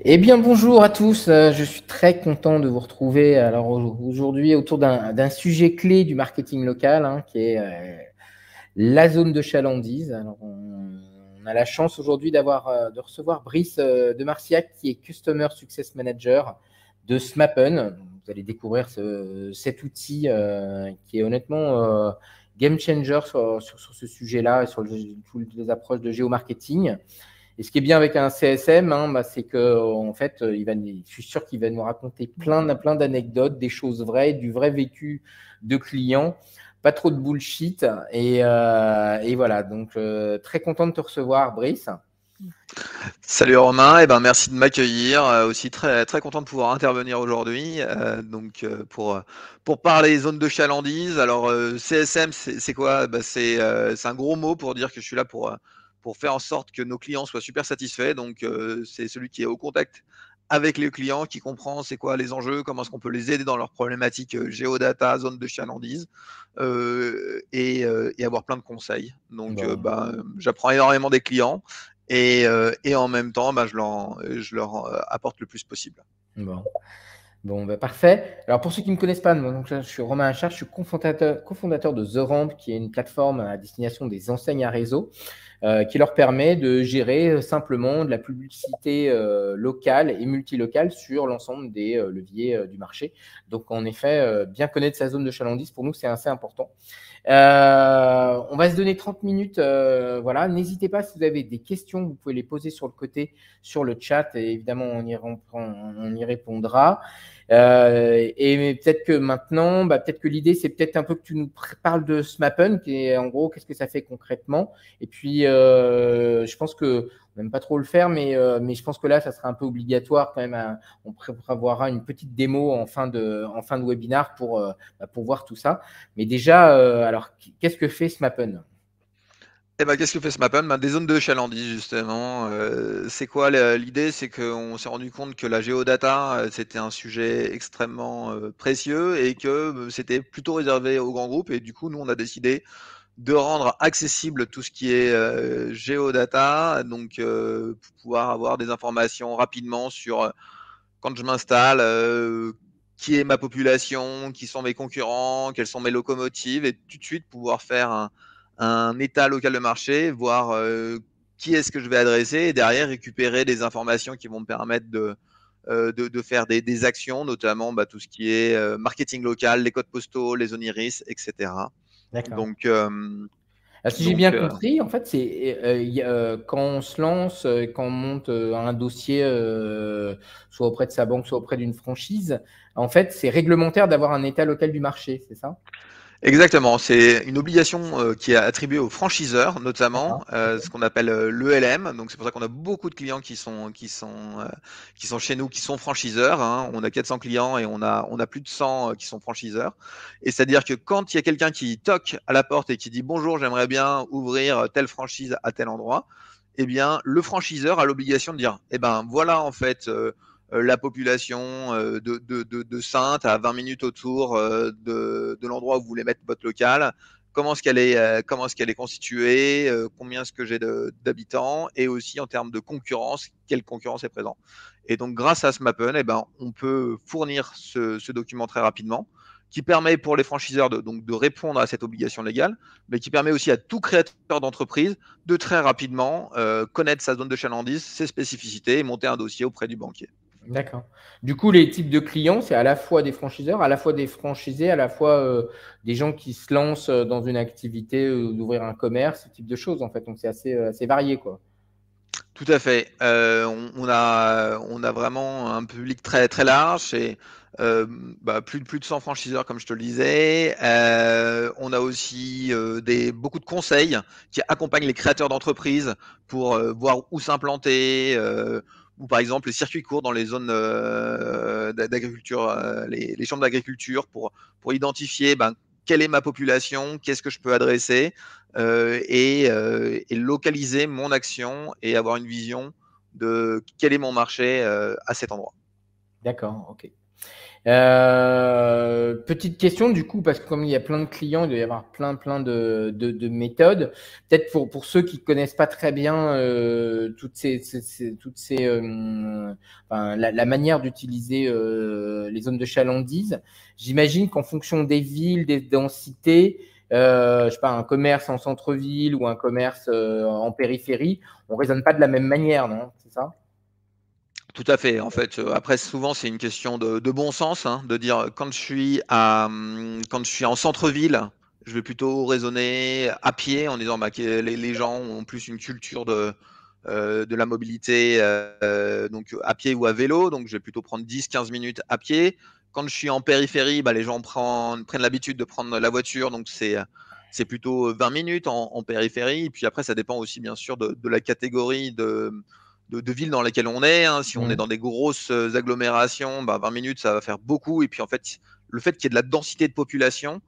Eh bien, bonjour à tous. Euh, je suis très content de vous retrouver. Alors aujourd'hui, autour d'un sujet clé du marketing local, hein, qui est euh, la zone de chalandise. On, a la chance aujourd'hui d'avoir euh, de recevoir Brice de Marciac, qui est Customer Success Manager de Smappen. Vous allez découvrir cet outil qui est honnêtement game changer sur, ce sujet-là et sur toutes les approches de géomarketing. Et ce qui est bien avec un CSM, hein, bah, c'est que en fait, va, je suis sûr qu'il va nous raconter plein, plein d'anecdotes, des choses vraies, du vrai vécu de clients, pas trop de bullshit. Et, euh, voilà, donc euh, très content de te recevoir, Brice. Salut Romain, et eh ben merci de m'accueillir. Euh, aussi très très content de pouvoir intervenir aujourd'hui. donc pour pour parler zone de chalandise. Alors CSM, c'est quoi? C'est c'est un gros mot pour dire que je suis là pour pour faire en sorte que nos clients soient super satisfaits. Donc, euh, c'est celui qui est au contact avec les clients, qui comprend c'est quoi les enjeux, comment est-ce qu'on peut les aider dans leurs problématiques euh, géodata, zone de chalandise, euh, et, avoir plein de conseils. Donc, bah, j'apprends énormément des clients et, en même temps, bah, je, leur, je leur apporte le plus possible. Bon. Bon, bah, parfait. Alors, pour ceux qui ne me connaissent pas, donc, je suis Romain Achard, je suis cofondateur, cofondateur de The Ramp, qui est une plateforme à destination des enseignes à réseau. Euh, qui leur permet de gérer euh, simplement de la publicité euh, locale et multilocale sur l'ensemble des leviers du marché. Donc, en effet, bien connaître sa zone de chalandise, pour nous, c'est assez important. On va se donner 30 minutes. voilà, n'hésitez pas si vous avez des questions, vous pouvez les poser sur le côté, sur le chat, et évidemment, on y, on y répondra. Euh, et peut-être que maintenant, bah, peut-être que l'idée, c'est peut-être un peu que tu nous parles de Smappen, qui est en gros, qu'est-ce que ça fait concrètement? Et puis, euh, je pense que n'aime pas trop le faire, mais, euh, mais je pense que là, ça sera un peu obligatoire quand même. on prévoira une petite démo en fin de, en webinar pour, bah, pour voir tout ça. Mais déjà, alors, qu'est-ce que fait Smappen? Eh ben, qu'est-ce que fait ce mappen ben, Des zones de chalandise, justement. Euh, c'est quoi l'idée? C'est qu'on s'est rendu compte que la géodata, euh, c'était un sujet extrêmement euh, précieux et que c'était plutôt réservé aux grands groupes. Et du coup, nous, on a décidé de rendre accessible tout ce qui est géodata, donc pour pouvoir avoir des informations rapidement sur quand je m'installe, qui est ma population, qui sont mes concurrents, quelles sont mes locomotives, et tout de suite pouvoir faire un état local de marché, voir euh, qui est-ce que je vais adresser et derrière récupérer des informations qui vont me permettre de, euh, faire des, actions, notamment bah, tout ce qui est euh, marketing local, les codes postaux, les zones iris, etc. Donc, si j'ai bien compris, en fait, c'est quand on se lance, quand on monte un dossier, soit auprès de sa banque, soit auprès d'une franchise, en fait, c'est réglementaire d'avoir un état local du marché, c'est ça? Exactement, c'est une obligation euh, qui est attribuée aux franchiseurs, notamment euh, ce qu'on appelle euh, l'ELM. Donc c'est pour ça qu'on a beaucoup de clients qui sont qui sont qui sont chez nous, qui sont franchiseurs. Hein. On a 400 clients et on a on a plus de 100 qui sont franchiseurs. Et c'est-à-dire que quand il y a quelqu'un qui toque à la porte et qui dit bonjour, j'aimerais bien ouvrir telle franchise à tel endroit, eh bien le franchiseur a l'obligation de dire eh ben voilà en fait la population euh, de, de, Sainte à 20 minutes autour euh, de, l'endroit où vous voulez mettre votre local, comment est-ce qu'elle est, constituée, combien est-ce que j'ai d'habitants, et aussi en termes de concurrence, quelle concurrence est présente. Et donc, grâce à Smappen, eh ben, on peut fournir ce, ce, document très rapidement, qui permet pour les franchiseurs de répondre à cette obligation légale, mais qui permet aussi à tout créateur d'entreprise de très rapidement connaître sa zone de chalandise, ses spécificités, et monter un dossier auprès du banquier. D'accord. Du coup, les types de clients, c'est à la fois des franchiseurs, à la fois des franchisés, à la fois euh, des gens qui se lancent euh, dans une activité euh, d'ouvrir un commerce, ce type de choses en fait. Donc c'est assez, assez varié quoi. Tout à fait. on, a, vraiment un public très, très large et bah, plus, plus de 100 franchiseurs, comme je te le disais. on a aussi des, beaucoup de conseils qui accompagnent les créateurs d'entreprises pour voir où s'implanter ou par exemple les circuits courts dans les zones euh, d'agriculture, euh, les, chambres d'agriculture pour, pour identifier ben, quelle est ma population, qu'est-ce que je peux adresser euh, et, localiser mon action et avoir une vision de quel est mon marché à cet endroit. D'accord, ok. Euh, petite question du coup, parce que comme il y a plein de clients, il doit y avoir plein plein de, de, méthodes. Peut-être pour, pour ceux qui connaissent pas très bien euh, toutes ces, toutes ces euh, enfin, la, manière d'utiliser les zones de chalandise. J'imagine qu'en fonction des villes, des densités, je sais pas, un commerce en centre-ville ou un commerce en périphérie, on raisonne pas de la même manière, non? C'est ça? Tout à fait. En fait, euh, après, souvent, c'est une question de, bon sens, hein, de dire quand je suis à, hum, quand je suis en centre-ville, je vais plutôt raisonner à pied en disant bah, que les, gens ont plus une culture de, euh, la mobilité, euh, donc à pied ou à vélo. Donc, je vais plutôt prendre 10-15 minutes à pied. Quand je suis en périphérie, bah, les gens prennent, l'habitude de prendre la voiture, donc c'est plutôt 20 minutes en, périphérie. Et puis après, ça dépend aussi bien sûr de la catégorie de, de, villes dans lesquelles on est. Hein. Si on est mmh. dans des grosses euh, agglomérations, bah, 20 minutes, ça va faire beaucoup. Et puis en fait, le fait qu'il y ait de la densité de population,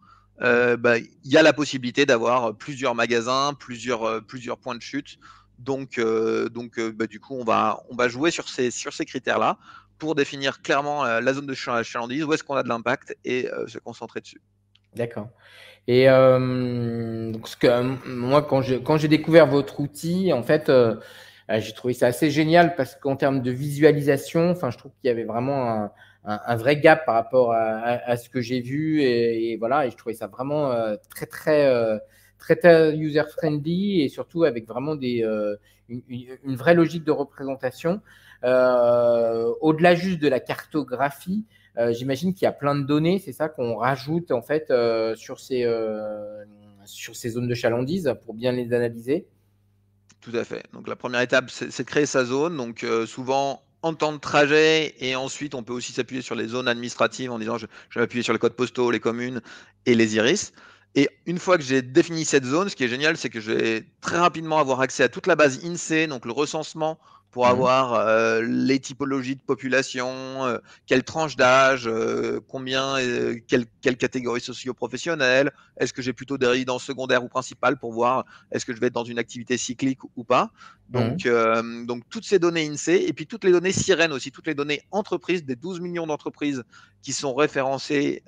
euh, bah, il y a la possibilité d'avoir plusieurs magasins, plusieurs, euh, plusieurs points de chute. Donc, donc bah, du coup, on va, on va jouer sur ces, sur ces critères-là pour définir clairement la zone de chalandise, où est-ce qu'on a de l'impact et se concentrer dessus. D'accord. Et donc, ce que, moi, quand j'ai quand découvert votre outil, en fait, euh, j'ai trouvé ça assez génial parce qu'en termes de visualisation, enfin, je trouve qu'il y avait vraiment un, vrai gap par rapport à, ce que j'ai vu et, voilà, et je trouvais ça vraiment euh, très très euh, très, user friendly et surtout avec vraiment des une, vraie logique de représentation. Au-delà juste de la cartographie, j'imagine qu'il y a plein de données, c'est ça qu'on rajoute en fait sur ces sur ces zones de chalandise pour bien les analyser. Tout à fait. Donc la première étape, c'est créer sa zone. Donc euh, souvent en temps de trajet et ensuite on peut aussi s'appuyer sur les zones administratives en disant je, je vais appuyer sur les codes postaux, les communes et les iris. Et une fois que j'ai défini cette zone, ce qui est génial, c'est que je vais très rapidement avoir accès à toute la base INSEE, donc le recensement pour mmh. avoir euh, les typologies de population, euh, quelle tranche d'âge, euh, combien, quelle, quelle, catégorie socio-professionnelle, est-ce que j'ai plutôt des résidences secondaires ou principales pour voir est-ce que je vais être dans une activité cyclique ou pas. Donc, mmh. donc toutes ces données INSEE et puis toutes les données sirènes aussi, toutes les données entreprises des 12 millions d'entreprises qui sont référencées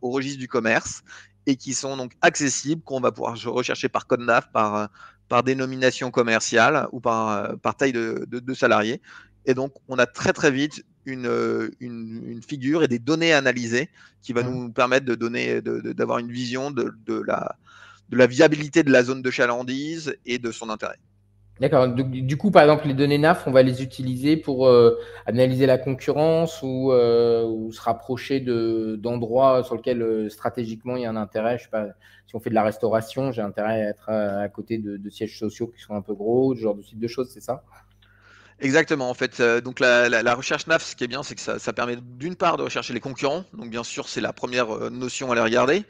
au registre du commerce et qui sont donc accessibles, qu'on va pouvoir rechercher par code NAF, par, par dénomination commerciale ou par, euh, par taille de, de, salariés. Et donc, on a très très vite une, euh, une, une, figure et des données analysées qui va mmh. nous permettre de donner, d'avoir une vision de, de, la, de la viabilité de la zone de chalandise et de son intérêt. D'accord. Du coup, par exemple, les données NAF, on va les utiliser pour euh, analyser la concurrence ou, ou se rapprocher d'endroits sur lesquels stratégiquement il y a un intérêt. Je sais pas, si on fait de la restauration, j'ai intérêt à être à, côté de, sièges sociaux qui sont un peu gros, ce genre de type de choses, c'est ça? Exactement, en fait. Euh, donc la, recherche NAF, ce qui est bien, c'est que ça, permet d'une part de rechercher les concurrents. Donc bien sûr, c'est la première euh, notion à les regarder.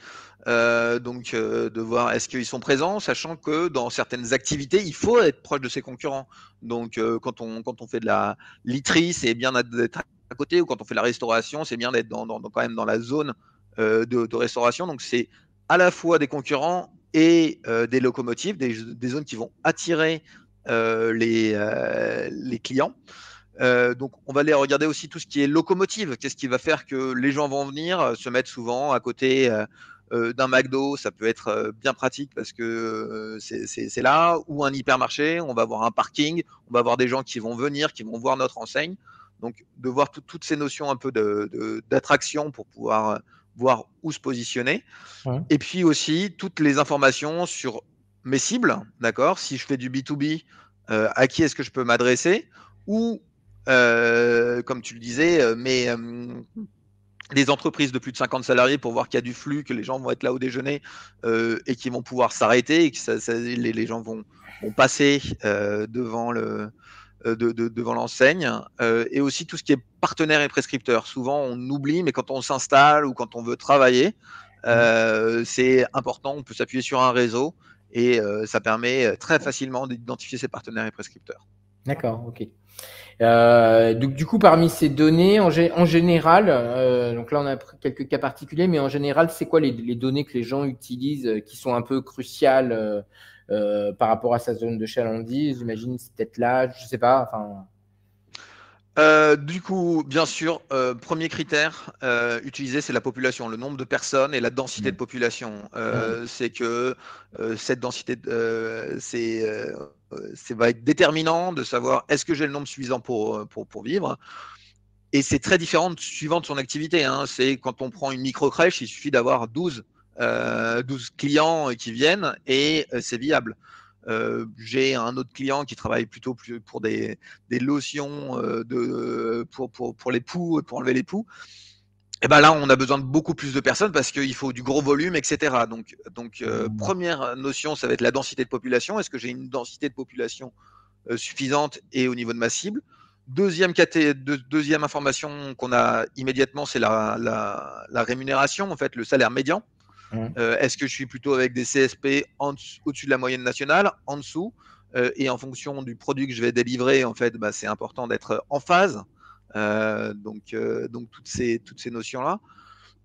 Euh, donc de voir est-ce qu'ils sont présents, sachant que dans certaines activités, il faut être proche de ses concurrents. Donc quand on quand on fait de la literie, c'est bien d'être à côté, ou quand on fait de la restauration, c'est bien d'être quand même dans la zone de, restauration. Donc c'est à la fois des concurrents et des locomotives, des, zones qui vont attirer les, euh, les, clients. donc, on va aller regarder aussi tout ce qui est locomotive. Qu'est-ce qui va faire que les gens vont venir se mettre souvent à côté d'un McDo? Ça peut être bien pratique parce que c'est là. Ou un hypermarché, on va avoir un parking, on va avoir des gens qui vont venir, qui vont voir notre enseigne. Donc, de voir toutes ces notions un peu d'attraction pour pouvoir voir où se positionner. Et puis aussi toutes les informations sur mes cibles, d'accord Si je fais du B2B, euh, à qui est-ce que je peux m'adresser Ou, euh, comme tu le disais, euh, mais des entreprises de plus de 50 salariés pour voir qu'il y a du flux, que les gens vont être là au déjeuner et qu'ils vont pouvoir s'arrêter et que les, les, gens vont, vont passer devant le, de, devant l'enseigne, euh, et aussi tout ce qui est partenaire et prescripteur. Souvent, on oublie, mais quand on s'installe ou quand on veut travailler, euh, c'est important. On peut s'appuyer sur un réseau et ça permet très facilement d'identifier ses partenaires et prescripteurs. D'accord, ok. donc du coup, parmi ces données, en, général, donc là on a quelques cas particuliers, mais en général, c'est quoi les, données que les gens utilisent qui sont un peu cruciales euh, par rapport à sa zone de chalandise? J'imagine c'est peut-être là, je sais pas. Enfin... Euh, du coup, bien sûr, euh, premier critère euh, utilisé, c'est la population, le nombre de personnes et la densité de population. C'est que cette densité, c'est, va être déterminant de savoir est-ce que j'ai le nombre suffisant pour, pour, pour vivre. Et c'est très différent suivant de son activité. Hein. C'est quand on prend une micro-crèche, il suffit d'avoir 12, 12 clients qui viennent et c'est viable. Euh, j'ai un autre client qui travaille plutôt pour des, lotions euh, de, pour, pour, pour, les poux, pour enlever les poux. Et ben là, on a besoin de beaucoup plus de personnes parce qu'il faut du gros volume, etc. Donc, donc euh, mmh. première notion, ça va être la densité de population. Est-ce que j'ai une densité de population suffisante et au niveau de ma cible? Deuxième, deuxième information qu'on a immédiatement, c'est la, la, la, rémunération, en fait, le salaire médian. Euh, est-ce que je suis plutôt avec des CSP au-dessus de la moyenne nationale, en dessous euh, Et en fonction du produit que je vais délivrer, en fait, bah, c'est important d'être en phase. Euh, donc, donc toutes ces, toutes ces notions-là.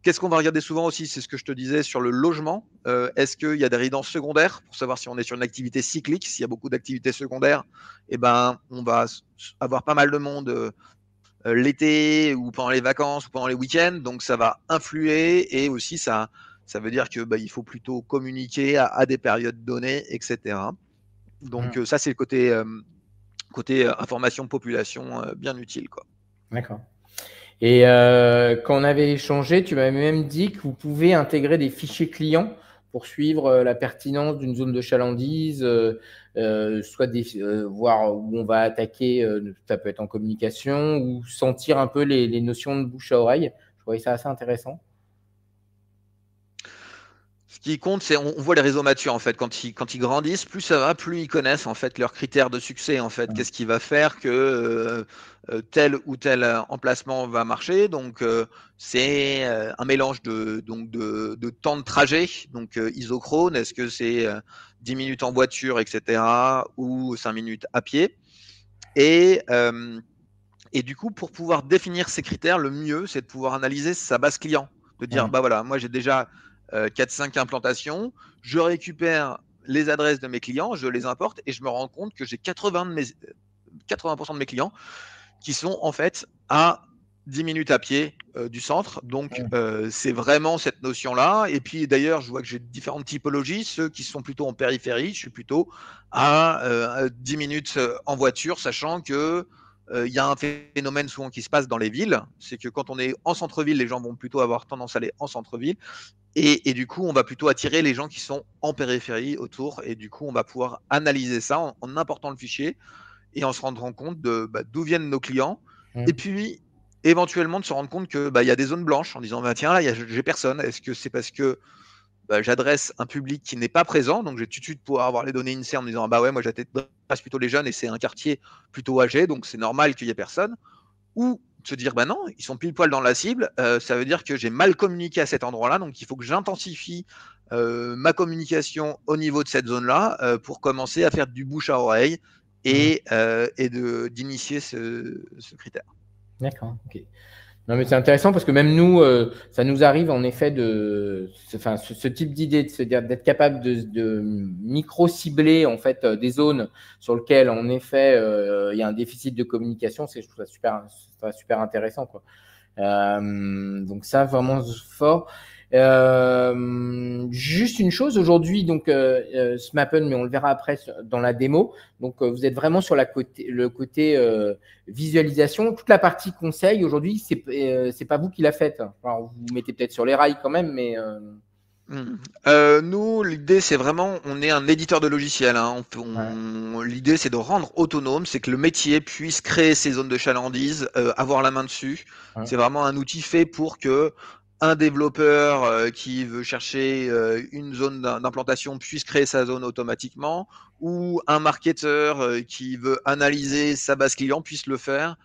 Qu'est-ce qu'on va regarder souvent aussi C'est ce que je te disais sur le logement. Est-ce qu'il y a des résidences secondaires pour savoir si on est sur une activité cyclique? S'il y a beaucoup d'activités secondaires, eh ben, on va avoir pas mal de monde l'été ou pendant les vacances ou pendant les week-ends. Donc ça va influer et aussi ça, ça veut dire que bah, il faut plutôt communiquer à, des périodes données, etc. Donc mmh. euh, ça, c'est le côté, euh, côté euh, information population bien utile. D'accord. Et quand on avait échangé, tu m'avais même dit que vous pouvez intégrer des fichiers clients pour suivre la pertinence d'une zone de chalandise, soit des, voir où on va attaquer, ça peut être en communication, ou sentir un peu les, les notions de bouche à oreille. Je trouvais ça assez intéressant. Qui compte, c'est on, voit les réseaux matures en fait. Quand ils, quand ils grandissent, plus ça va, plus ils connaissent en fait leurs critères de succès en fait. Qu'est-ce qui va faire que euh, euh, tel ou tel emplacement va marcher Donc euh, c'est un mélange de donc de, de, temps de trajet, donc isochrone. Est-ce que c'est 10 minutes en voiture, etc. ou 5 minutes à pied? Et et du coup, pour pouvoir définir ces critères, le mieux, c'est de pouvoir analyser sa base client, de dire bah voilà, moi j'ai déjà 4-5 euh, implantations, je récupère les adresses de mes clients, je les importe et je me rends compte que j'ai 80%, de mes, 80 de mes clients qui sont en fait à 10 minutes à pied euh, du centre. Donc, euh, c'est vraiment cette notion-là. Et puis, d'ailleurs, je vois que j'ai différentes typologies. Ceux qui sont plutôt en périphérie, je suis plutôt à 10 minutes en voiture, sachant que il y a un phénomène souvent qui se passe dans les villes, c'est que quand on est en centre-ville, les gens vont plutôt avoir tendance à aller en centre-ville. Et, du coup, on va plutôt attirer les gens qui sont en périphérie autour. Et du coup, on va pouvoir analyser ça en, important le fichier et en se rendant compte de bah, d'où viennent nos clients. Mmh. Et puis, éventuellement, de se rendre compte qu'il bah, y a des zones blanches en disant bah, tiens, là, j'ai personne. Est-ce que c'est parce que bah, j'adresse un public qui n'est pas présent? Donc, j'ai tout de suite pouvoir avoir les données INSEE en me disant bah ouais, moi, j'adresse plutôt les jeunes et c'est un quartier plutôt âgé. Donc, c'est normal qu'il n'y ait personne. Ou se dire bah non, ils sont pile poil dans la cible, euh, ça veut dire que j'ai mal communiqué à cet endroit-là, donc il faut que j'intensifie euh, ma communication au niveau de cette zone-là euh, pour commencer à faire du bouche à oreille et, mmh. et d'initier ce, ce, critère. D'accord, ok. Non, mais c'est intéressant parce que même nous, euh, ça nous arrive en effet de, enfin, ce, type d'idée, de se dire d'être capable de, de micro-cibler en fait euh, des zones sur lesquelles en effet euh, il y a un déficit de communication. C'est je trouve ça super, super intéressant quoi. donc ça vraiment fort. Euh, juste une chose, aujourd'hui, donc euh, euh Smappen, mais on le verra après dans la démo. Donc, euh, vous êtes vraiment sur la côté, le côté visualisation. Toute la partie conseil, aujourd'hui, c'est pas vous qui la faites. Alors, vous, mettez peut-être sur les rails quand même, mais. Hmm. Euh, nous, l'idée, c'est vraiment, on est un éditeur de logiciels. Hein. L'idée, c'est de rendre autonome, c'est que le métier puisse créer ses zones de chalandise, euh, avoir la main dessus. C'est vraiment un outil fait pour que un développeur euh, qui veut chercher euh, une zone d'implantation puisse créer sa zone automatiquement, ou un marketeur euh, qui veut analyser sa base client puisse le faire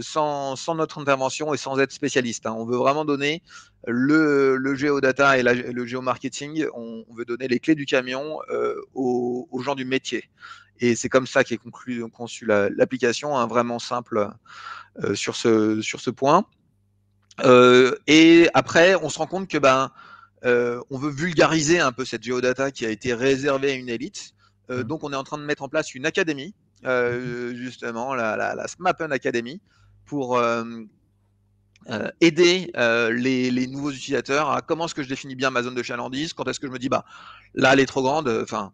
sans, notre intervention et sans être spécialiste. Hein. On veut vraiment donner le, géodata et le géomarketing, on, veut donner les clés du camion aux, gens du métier. Et c'est comme ça qu'est conçue l'application, hein, vraiment simple sur ce point. Euh, et après, on se rend compte que ben, euh, on veut vulgariser un peu cette géodata qui a été réservée à une élite. Euh, mmh. donc, on est en train de mettre en place une académie, mmh. justement, la, la, la Smappen Academy, pour aider les, nouveaux utilisateurs à comment est-ce que je définis bien ma zone de chalandise, quand est-ce que je me dis bah là elle est trop grande, enfin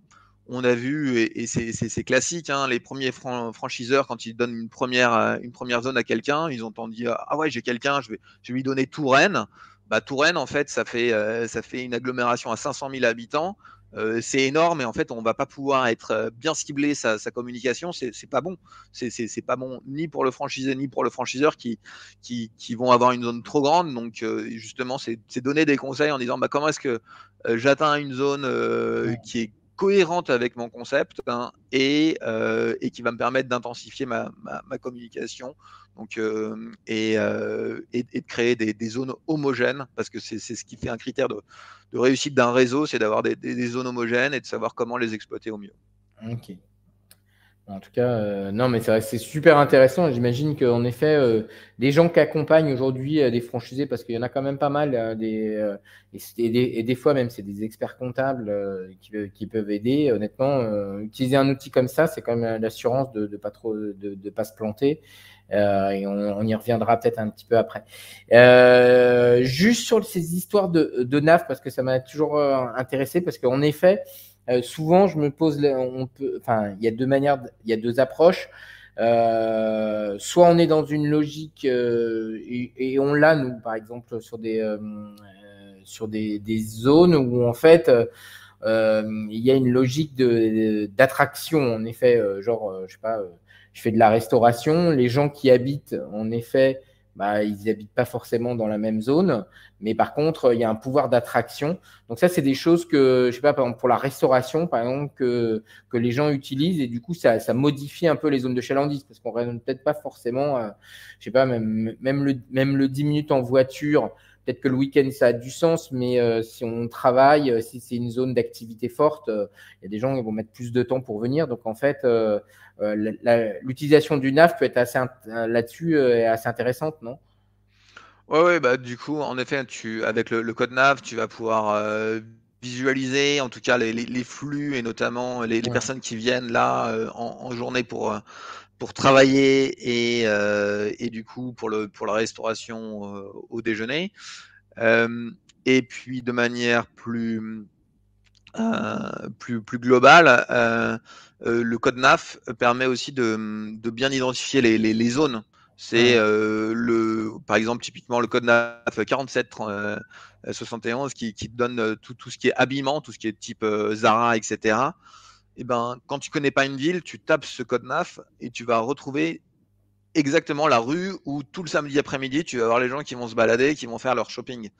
on a vu, et, c'est classique, hein, les premiers franchiseurs, quand ils donnent une première, une première zone à quelqu'un, ils ont entendu Ah ouais, j'ai quelqu'un, je vais, je vais lui donner Touraine. Bah, Touraine, en fait, ça fait, ça fait une agglomération à 500 000 habitants. Euh, c'est énorme et en fait on va pas pouvoir être euh, bien ciblé sa, sa communication c'est pas bon c'est pas bon ni pour le franchisé ni pour le franchiseur qui, qui, qui vont avoir une zone trop grande donc euh, justement c'est donner des conseils en disant bah, comment est-ce que j'atteins une zone qui est cohérente avec mon concept hein, et, et, qui va me permettre d'intensifier ma, ma, communication donc, et, et, et, de créer des, des, zones homogènes parce que c'est ce qui fait un critère de, de réussite d'un réseau, c'est d'avoir des, zones homogènes et de savoir comment les exploiter au mieux. En tout cas, euh, non, mais c'est super intéressant. J'imagine qu'en effet, euh, les gens qui accompagnent aujourd'hui euh, des franchisés, parce qu'il y en a quand même pas mal, des, et, des, fois même, c'est des experts comptables qui, peuvent aider. Honnêtement, utiliser un outil comme ça, c'est quand même l'assurance de ne pas trop de, pas se planter. et on, y reviendra peut-être un petit peu après. juste sur ces histoires de, de NAF, parce que ça m'a toujours intéressé, parce qu'en effet, euh, souvent, je me pose, enfin, il y a deux manières, il y a deux approches. Euh, soit on est dans une logique euh, et, on l'a nous, par exemple, sur des sur des, zones où en fait il y a une logique d'attraction. En effet, genre, je sais pas, je fais de la restauration, les gens qui habitent, en effet, bah, ils n'habitent pas forcément dans la même zone, mais par contre, il y a un pouvoir d'attraction. Donc ça, c'est des choses que, je sais pas, par exemple, pour la restauration, par exemple, que, que les gens utilisent, et du coup, ça, ça modifie un peu les zones de chalandise, parce qu'on raisonne peut-être pas forcément, euh, je sais pas, même, même, le, même le 10 minutes en voiture, peut-être que le week-end, ça a du sens, mais euh, si on travaille, euh, si c'est une zone d'activité forte, il y a des gens qui vont mettre plus de temps pour venir. Donc, en fait, l'utilisation du NAF peut être assez là-dessus assez intéressante, non? Ouais, ouais, bah du coup, en effet, tu, avec le, code NAV, tu vas pouvoir euh, visualiser en tout cas les, les, flux et notamment les, les personnes qui viennent là euh, en, en, journée pour, euh, pour travailler et, et du coup pour, le, pour la restauration au déjeuner. et puis de manière plus, plus, plus globale, le code NAF permet aussi de, de bien identifier les, les, les zones c'est euh, le, par exemple, typiquement le code NAF 47 71 qui, qui donne euh, tout, tout, ce qui est habillement, tout ce qui est type euh, Zara, etc. Et ben, quand tu connais pas une ville, tu tapes ce code NAF et tu vas retrouver exactement la rue où tout le samedi après-midi, tu vas avoir les gens qui vont se balader, qui vont faire leur shopping.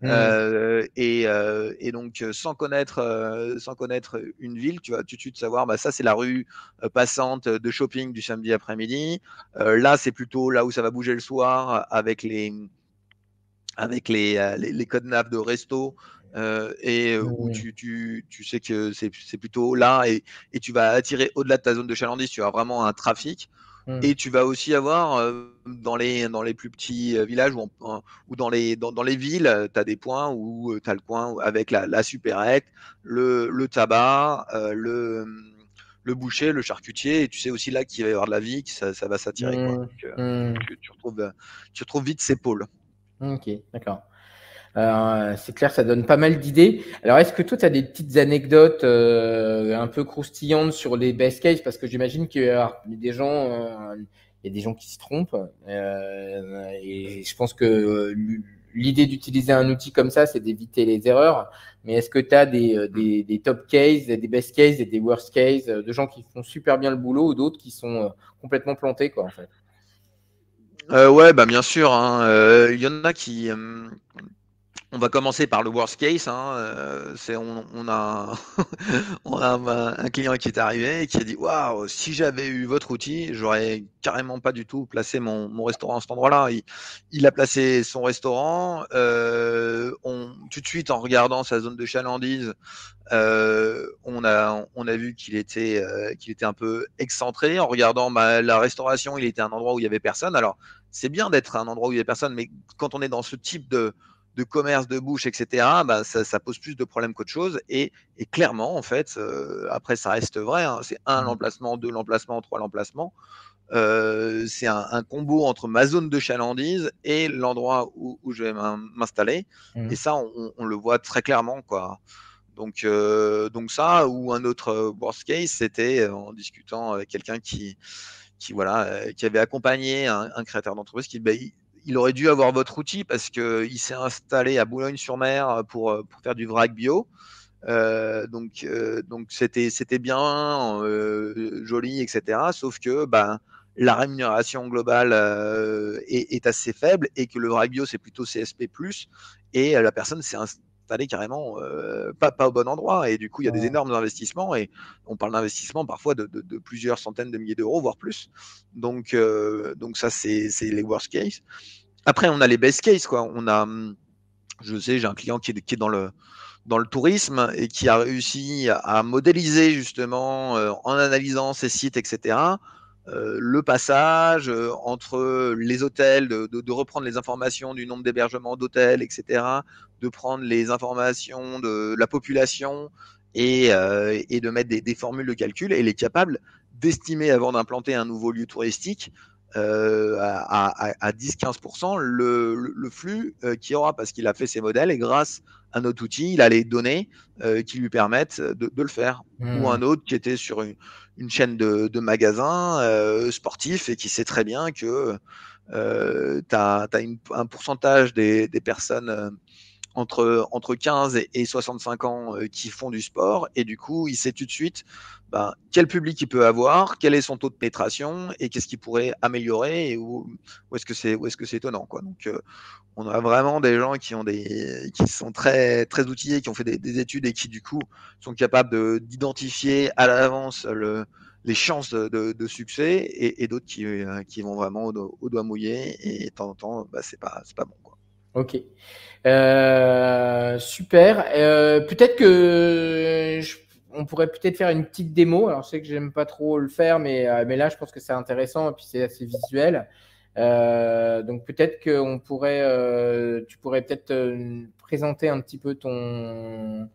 Mmh. Euh, et, euh, et, donc, euh, sans connaître, euh, sans connaître une ville, tu vas tout de suite savoir, bah, ça c'est la rue passante de shopping du samedi après-midi. là, c'est plutôt là où ça va bouger le soir avec les, avec les, les, les codes NAF de resto. Et où mmh. tu, tu, tu, sais que c'est plutôt là et, et tu vas attirer au-delà de ta zone de chalandise, tu as vraiment un trafic. Mmh. Et tu vas aussi avoir euh, dans, les, dans les plus petits euh, villages ou, ou dans, les, dans, dans les villes, tu as des points où tu as le coin avec la, la supérette, le, le tabac, euh, le, le boucher, le charcutier, et tu sais aussi là qu'il va y avoir de la vie, que ça, ça va s'attirer. Mmh. Mmh. Tu, retrouves, tu retrouves vite ces pôles. Ok, d'accord. Euh, c'est clair, ça donne pas mal d'idées. Alors, est-ce que toi, tu as des petites anecdotes euh, un peu croustillantes sur les best cases? Parce que j'imagine qu'il y a des gens, euh, y a des gens qui se trompent. et je pense que l'idée d'utiliser un outil comme ça, c'est d'éviter les erreurs. Mais est-ce que tu as des, top cases, des best cases et des worst cases de gens qui font super bien le boulot ou d'autres qui sont complètement plantés, quoi, en fait? Ouais, bah bien sûr. Hein. Il y en a qui, on va commencer par le worst case. Hein, euh, on, a un, client qui est arrivé et qui a dit waouh si j'avais eu votre outil j'aurais carrément pas du tout placé mon, restaurant à cet endroit-là. Il, il, a placé son restaurant. Euh, on, tout de suite en regardant sa zone de chalandise, euh, on a vu qu'il était euh, qu'il était un peu excentré. En regardant bah, la restauration, il était un endroit où il y avait personne. Alors c'est bien d'être un endroit où il y a personne, mais quand on est dans ce type de de commerce de bouche, etc., bah, ça, pose plus de problèmes qu'autre chose. Et, clairement, en fait, euh, après, ça reste vrai. Hein, c'est un mmh. l'emplacement, deux l'emplacement, trois l'emplacement. Euh, c'est un, combo entre ma zone de chalandise et l'endroit où, je vais m'installer. Mmh. Et ça, on, le voit très clairement, quoi. Donc, euh, donc ça, ou un autre worst case, c'était en discutant avec quelqu'un qui, qui, voilà, qui avait accompagné un, créateur d'entreprise qui, bah, il aurait dû avoir votre outil parce qu'il s'est installé à Boulogne-sur-Mer pour, euh, pour, faire du vrac bio. Euh, donc, euh, donc c'était, c'était bien, joli, etc. Sauf que ben, la rémunération globale est, assez faible et que le vrac bio, c'est plutôt CSP, et la personne s'est installée carrément pas, pas au bon endroit. Et du coup, il y a des énormes investissements et on parle d'investissements parfois de, de, plusieurs centaines de milliers d'euros, voire plus. Donc, donc ça, c'est, c'est les worst case. Après, on a les best case, quoi. On a, hum, je sais, j'ai un client qui est, dans le dans le tourisme et qui a réussi à modéliser justement euh, en analysant ses sites, etc. Euh, le passage euh, entre les hôtels, de, reprendre les informations du nombre d'hébergements d'hôtels, etc., de prendre les informations de la population et, et de mettre des, des, formules de calcul. Et il est capable d'estimer avant d'implanter un nouveau lieu touristique euh, à, à, 10-15% le, le, flux euh, qu'il y aura parce qu'il a fait ses modèles et grâce à notre outil, il a les données euh, qui lui permettent de, de le faire. Ou mmh. un autre qui était sur une, une chaîne de, de magasins sportifs et qui sait très bien que tu as, as un pourcentage des, des personnes entre, entre 15 et 65 ans qui font du sport et du coup, il sait tout de suite ben, quel public il peut avoir, quel est son taux de pénétration et qu'est-ce qu'il pourrait améliorer et où, où est-ce que c'est où est-ce que c'est étonnant quoi. Donc euh, on a vraiment des gens qui ont des qui sont très très outillés, qui ont fait des, études et qui du coup sont capables d'identifier à l'avance le, les chances de, succès et, d'autres qui, euh, qui vont vraiment au, doigt mouillé et de temps en temps bah, c'est pas pas bon. Ok. Euh, super. Euh, peut-être que on pourrait peut-être faire une petite démo. Alors, je sais que j'aime pas trop le faire, mais, euh, là, je pense que c'est intéressant et puis c'est assez visuel. Donc, peut-être que pourrait, euh, tu pourrais peut-être présenter un petit peu ton,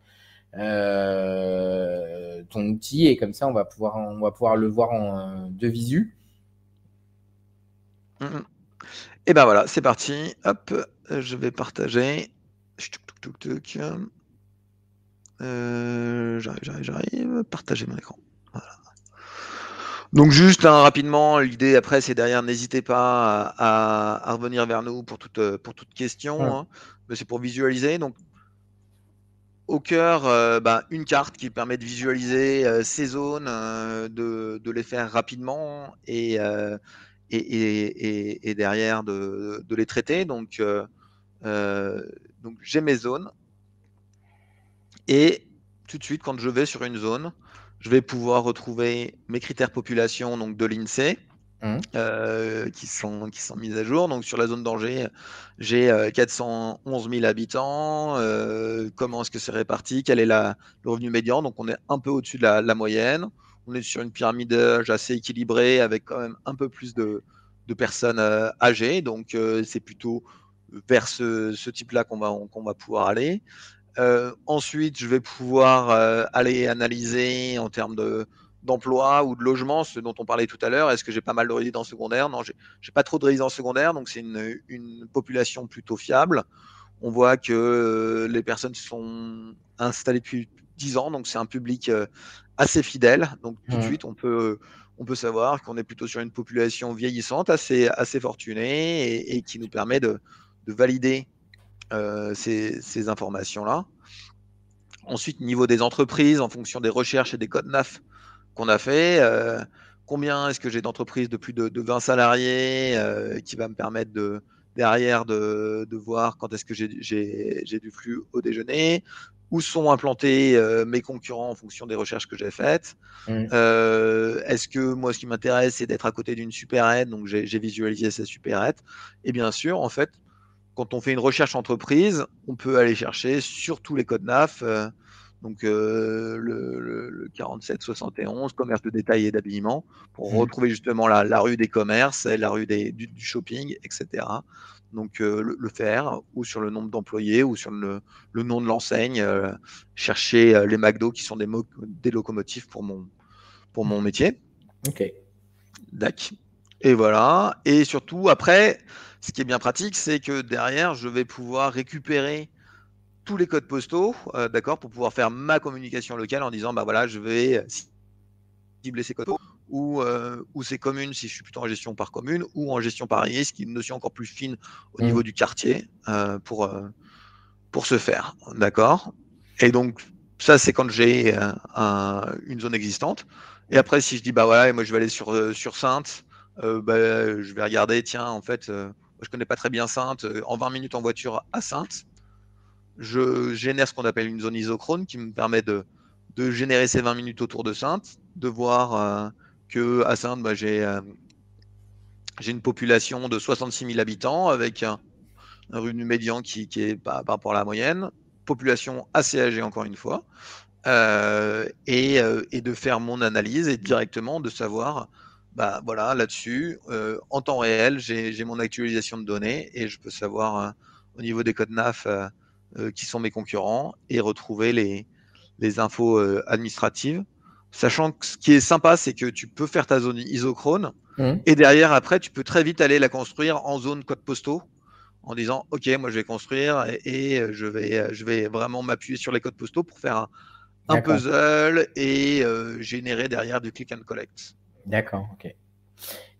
outil et comme ça, on va pouvoir, on le voir en de visu. Mmh et ben voilà, c'est parti. Hop, je vais partager. Euh, j'arrive, j'arrive, j'arrive. Partager mon écran. Donc juste hein, rapidement, l'idée après c'est derrière, n'hésitez pas à, revenir vers nous pour toute, pour toute question. Hein. C'est pour visualiser. Donc au cœur, euh, bah, une carte qui permet de visualiser euh, ces zones, de, les faire rapidement et, et, et, derrière de, de, les traiter. Donc, donc j'ai mes zones. Et tout de suite, quand je vais sur une zone, je vais pouvoir retrouver mes critères population donc de l'INSEE. Mmh. Euh, qui, sont, qui sont mis à jour. Donc sur la zone d'Angers, j'ai 411 000 habitants. Euh, comment est-ce que c'est réparti? Quel est la, le revenu médian? Donc on est un peu au-dessus de la, moyenne. On est sur une pyramide d'âge assez équilibrée avec quand même un peu plus de, personnes euh, âgées. Donc c'est plutôt vers ce, type-là qu'on va, pouvoir aller. Euh, ensuite, je vais pouvoir euh, aller analyser en termes de d'emploi ou de logement, ce dont on parlait tout à l'heure. Est-ce que j'ai pas mal de résidents secondaires? Non, j'ai pas trop de résidents secondaires, donc c'est une, population plutôt fiable. On voit que euh, les personnes sont installées depuis 10 ans, donc c'est un public assez fidèle. Donc tout de suite, on peut on peut savoir qu'on est plutôt sur une population vieillissante, assez assez fortunée et, et qui nous permet de, de valider euh, ces, informations-là. Ensuite, niveau des entreprises, en fonction des recherches et des codes NAF qu'on a fait, euh, combien est-ce que j'ai d'entreprises de plus de, 20 salariés euh, qui va me permettre de derrière de, voir quand est-ce que j'ai du flux au déjeuner, où sont implantés mes concurrents en fonction des recherches que j'ai faites. Mmh. est-ce que moi, ce qui m'intéresse, c'est d'être à côté d'une supérette, donc j'ai visualisé ces supérettes. Et bien sûr, en fait, quand on fait une recherche entreprise, on peut aller chercher sur tous les codes NAF. Euh, donc le, le, 47-71, commerce de détail et d'habillement, pour mmh. retrouver justement la, la, rue des commerces, la rue des, du, shopping, etc. Donc le, faire, ou sur le nombre d'employés, ou sur le, nom de l'enseigne, chercher les McDo qui sont des, des locomotives pour mon, pour mon métier. Ok. D'accord. Et voilà. Et surtout, après, ce qui est bien pratique, c'est que derrière, je vais pouvoir récupérer tous les codes postaux, euh, d'accord, pour pouvoir faire ma communication locale en disant, bah voilà, je vais cibler ces codes ou, euh, ou ces communes si je suis plutôt en gestion par commune ou en gestion par risque, une notion encore plus fine au mmh. niveau du quartier euh, pour, pour ce faire, d'accord. Et donc ça, c'est quand j'ai une zone existante. Et après, si je dis, bah voilà, moi je vais aller sur, sur Sainte, bah, je vais regarder, tiens, en fait, je connais pas très bien Sainte, en 20 minutes en voiture à Sainte, je génère ce qu'on appelle une zone isochrone qui me permet de, générer ces 20 minutes autour de Sainte, de voir euh, que à Sainte, bah, j'ai j'ai une population de 66 000 habitants avec un, revenu médian qui, est par, rapport à la moyenne, population assez âgée encore une fois, euh, et, euh, de faire mon analyse et directement de savoir, bah voilà, là-dessus, euh, en temps réel, j'ai mon actualisation de données et je peux savoir euh, au niveau des codes NAF euh, qui sont mes concurrents et retrouver les, les infos administratives. Sachant que ce qui est sympa, c'est que tu peux faire ta zone isochrone mmh. et derrière, après, tu peux très vite aller la construire en zone code postaux en disant ok moi je vais construire et, je vais je vais vraiment m'appuyer sur les codes postaux pour faire un, un puzzle et euh, générer derrière du click and collect. D'accord, ok.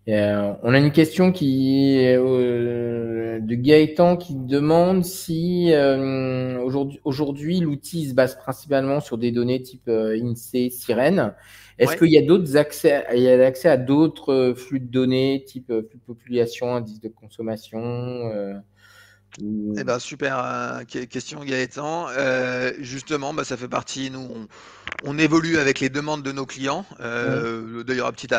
Euh, on a une question qui euh, de Gaëtan qui demande si aujourd'hui l'outil se base principalement sur des données type INSEE, Sirène. Est-ce qu'il y a d'autres accès, il y a accès à d'autres flux de données type flux de population, indice de consommation eh ben, super euh, question Gaëtan. Euh, justement, bah, ça fait partie, nous, on, évolue avec les demandes de nos clients. Euh, D'ailleurs, petite,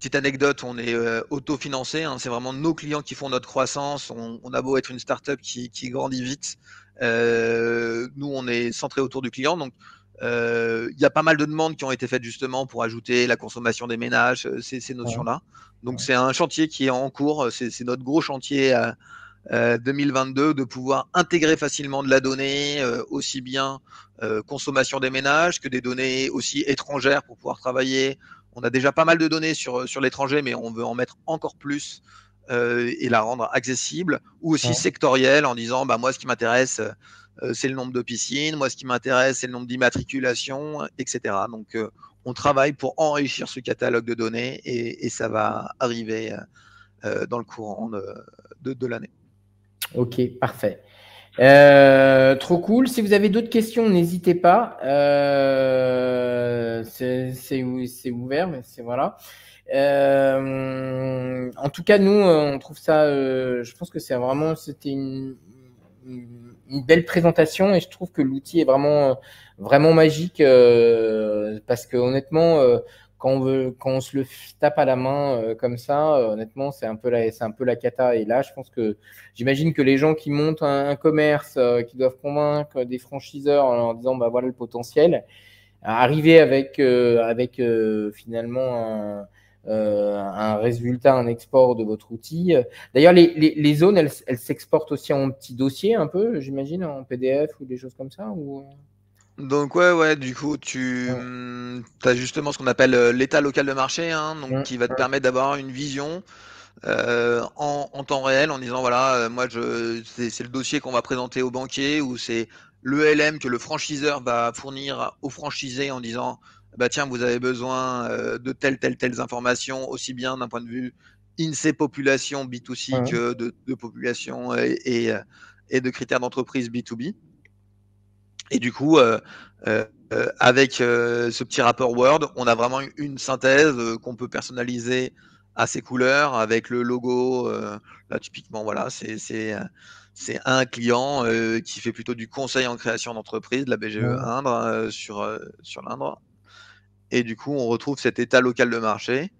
petite anecdote, on est autofinancé, hein, c'est vraiment nos clients qui font notre croissance. On, a beau être une startup qui, qui grandit vite. nous, on est centré autour du client. Donc, il y a pas mal de demandes qui ont été faites justement pour ajouter la consommation des ménages, ces, ces notions-là. Donc, c'est un chantier qui est en cours. C'est notre gros chantier. 2022 euh, de pouvoir intégrer facilement de la donnée, euh, aussi bien euh, consommation des ménages que des données aussi étrangères pour pouvoir travailler. On a déjà pas mal de données sur, sur l'étranger, mais on veut en mettre encore plus et la rendre accessible, ou aussi sectorielle en disant bah, moi, ce qui m'intéresse, c'est le nombre de piscines, moi, ce qui m'intéresse, c'est le nombre d'immatriculations, etc. Donc, on travaille pour enrichir ce catalogue de données et, ça va arriver dans le courant de, de l'année. Ok, parfait. Euh, trop cool. Si vous avez d'autres questions, n'hésitez pas. Euh, c'est ouvert, mais c'est voilà. Euh, en tout cas, nous, on trouve ça. je pense que c'est vraiment, c'était une, une, belle présentation et je trouve que l'outil est vraiment, vraiment magique parce que honnêtement, quand on veut, quand se le tape à la main euh, comme ça, euh, honnêtement, c'est un peu la, cata. Et là, je pense que j'imagine que les gens qui montent un, commerce, euh, qui doivent convaincre des franchiseurs en leur disant, bah voilà le potentiel, arriver avec, finalement un, résultat, un export de votre outil. D'ailleurs, les, zones, elles, s'exportent aussi en petits dossiers un peu, j'imagine, en PDF ou des choses comme ça. Donc ouais, ouais, du coup, tu mmh, as justement ce qu'on appelle euh, l'état local de marché, hein, donc qui va te permettre d'avoir une vision euh, en, temps réel en disant voilà, euh, moi je c'est le dossier qu'on va présenter au banquier ou c'est l'ELM que le franchiseur va fournir au franchisé en disant bah tiens vous avez besoin de telles telles telles informations aussi bien d'un point de vue INSEE population B2C que de, de population et, et, et de critères d'entreprise B2B. Et du coup, euh, euh, euh, avec ce petit rapport Word, on a vraiment une synthèse qu'on peut personnaliser à ses couleurs avec le logo. là, typiquement, voilà, c'est c'est un client qui fait plutôt du conseil en création d'entreprise, de la BGE Indre, sur, sur l'Indre. Et du coup, on retrouve cet état local de marché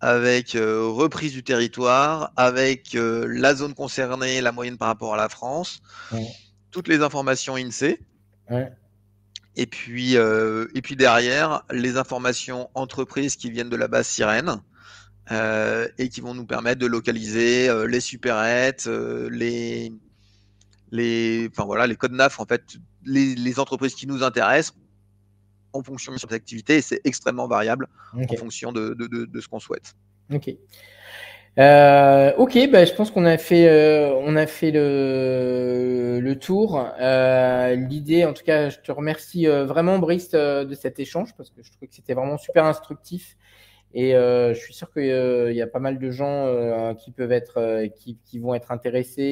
avec reprise du territoire, avec la zone concernée, la moyenne par rapport à la France, toutes les informations INSEE. Et puis, et puis derrière, les informations entreprises qui viennent de la base Sirène. et qui vont nous permettre de localiser les supérettes, les, les, enfin voilà, les codes NAF, en fait, les, entreprises qui nous intéressent en fonction de cette activité, et c'est extrêmement variable en fonction de, ce qu'on souhaite. Ok. Euh, ok, bah, je pense qu'on a fait, euh, on a fait le, le tour. Euh, l'idée, en tout cas, je te remercie vraiment, Brice, de cet échange parce que je trouvais que c'était vraiment super instructif et euh, je suis sûr qu'il euh, y a pas mal de gens euh, qui peuvent être, qui, qui, vont être intéressés.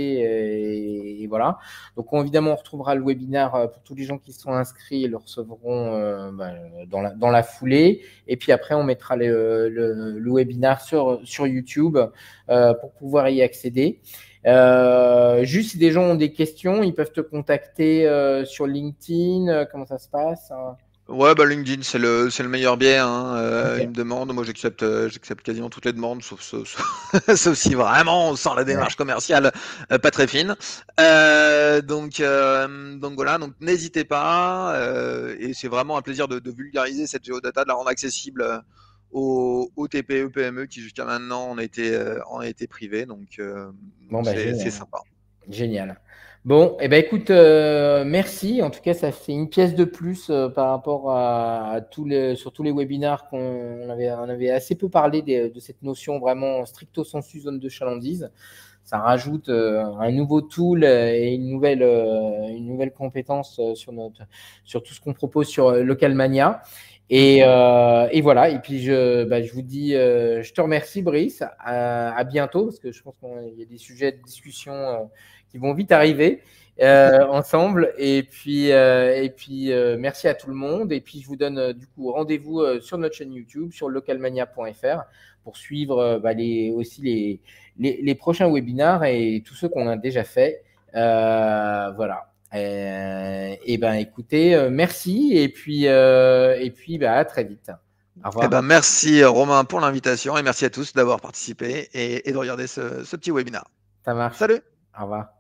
Et, voilà. Donc évidemment, on retrouvera le webinaire pour tous les gens qui sont inscrits. Ils le recevront bah, dans, la, dans la foulée. Et puis après, on mettra le, le, webinaire sur, sur YouTube pour pouvoir y accéder. Euh, juste si des gens ont des questions, ils peuvent te contacter sur LinkedIn. comment ça se passe hein? Ouais, bah LinkedIn, c'est le, c'est le meilleur biais. Hein. Euh, il me demande, moi j'accepte, euh, j'accepte quasiment toutes les demandes, sauf, sauf, sauf si vraiment sans la démarche commerciale euh, pas très fine. donc, donc voilà, donc n'hésitez pas. et c'est vraiment un plaisir de, de, vulgariser cette géodata, de la rendre accessible aux, aux TPE, PME qui jusqu'à maintenant ont été, ont été privés. Donc, bon, bah, c'est sympa. Génial. Bon, eh ben écoute, euh, merci. En tout cas, ça fait une pièce de plus euh, par rapport à, tous les, sur tous les webinars qu'on avait, assez peu parlé de, cette notion vraiment stricto sensu zone de chalandise. Ça rajoute euh, un nouveau tool et une nouvelle, une nouvelle compétence sur, notre, sur tout ce qu'on propose sur Localmania. Et, et, voilà. Et puis je, bah, je vous dis, je te remercie, Brice. À, à bientôt parce que je pense qu'il y a des sujets de discussion qui vont vite arriver euh, ensemble. Et puis, euh, et puis euh, merci à tout le monde. Et puis, je vous donne du coup rendez-vous sur notre chaîne YouTube, sur localmania.fr, pour suivre bah, les, aussi les, les, prochains webinars et tous ceux qu'on a déjà fait. voilà. et ben, écoutez, merci. Et puis, et puis bah, à très vite. Au revoir. Eh ben, merci Romain pour l'invitation et merci à tous d'avoir participé et, de regarder ce, ce petit webinaire. Ça marche. Salut. Au revoir.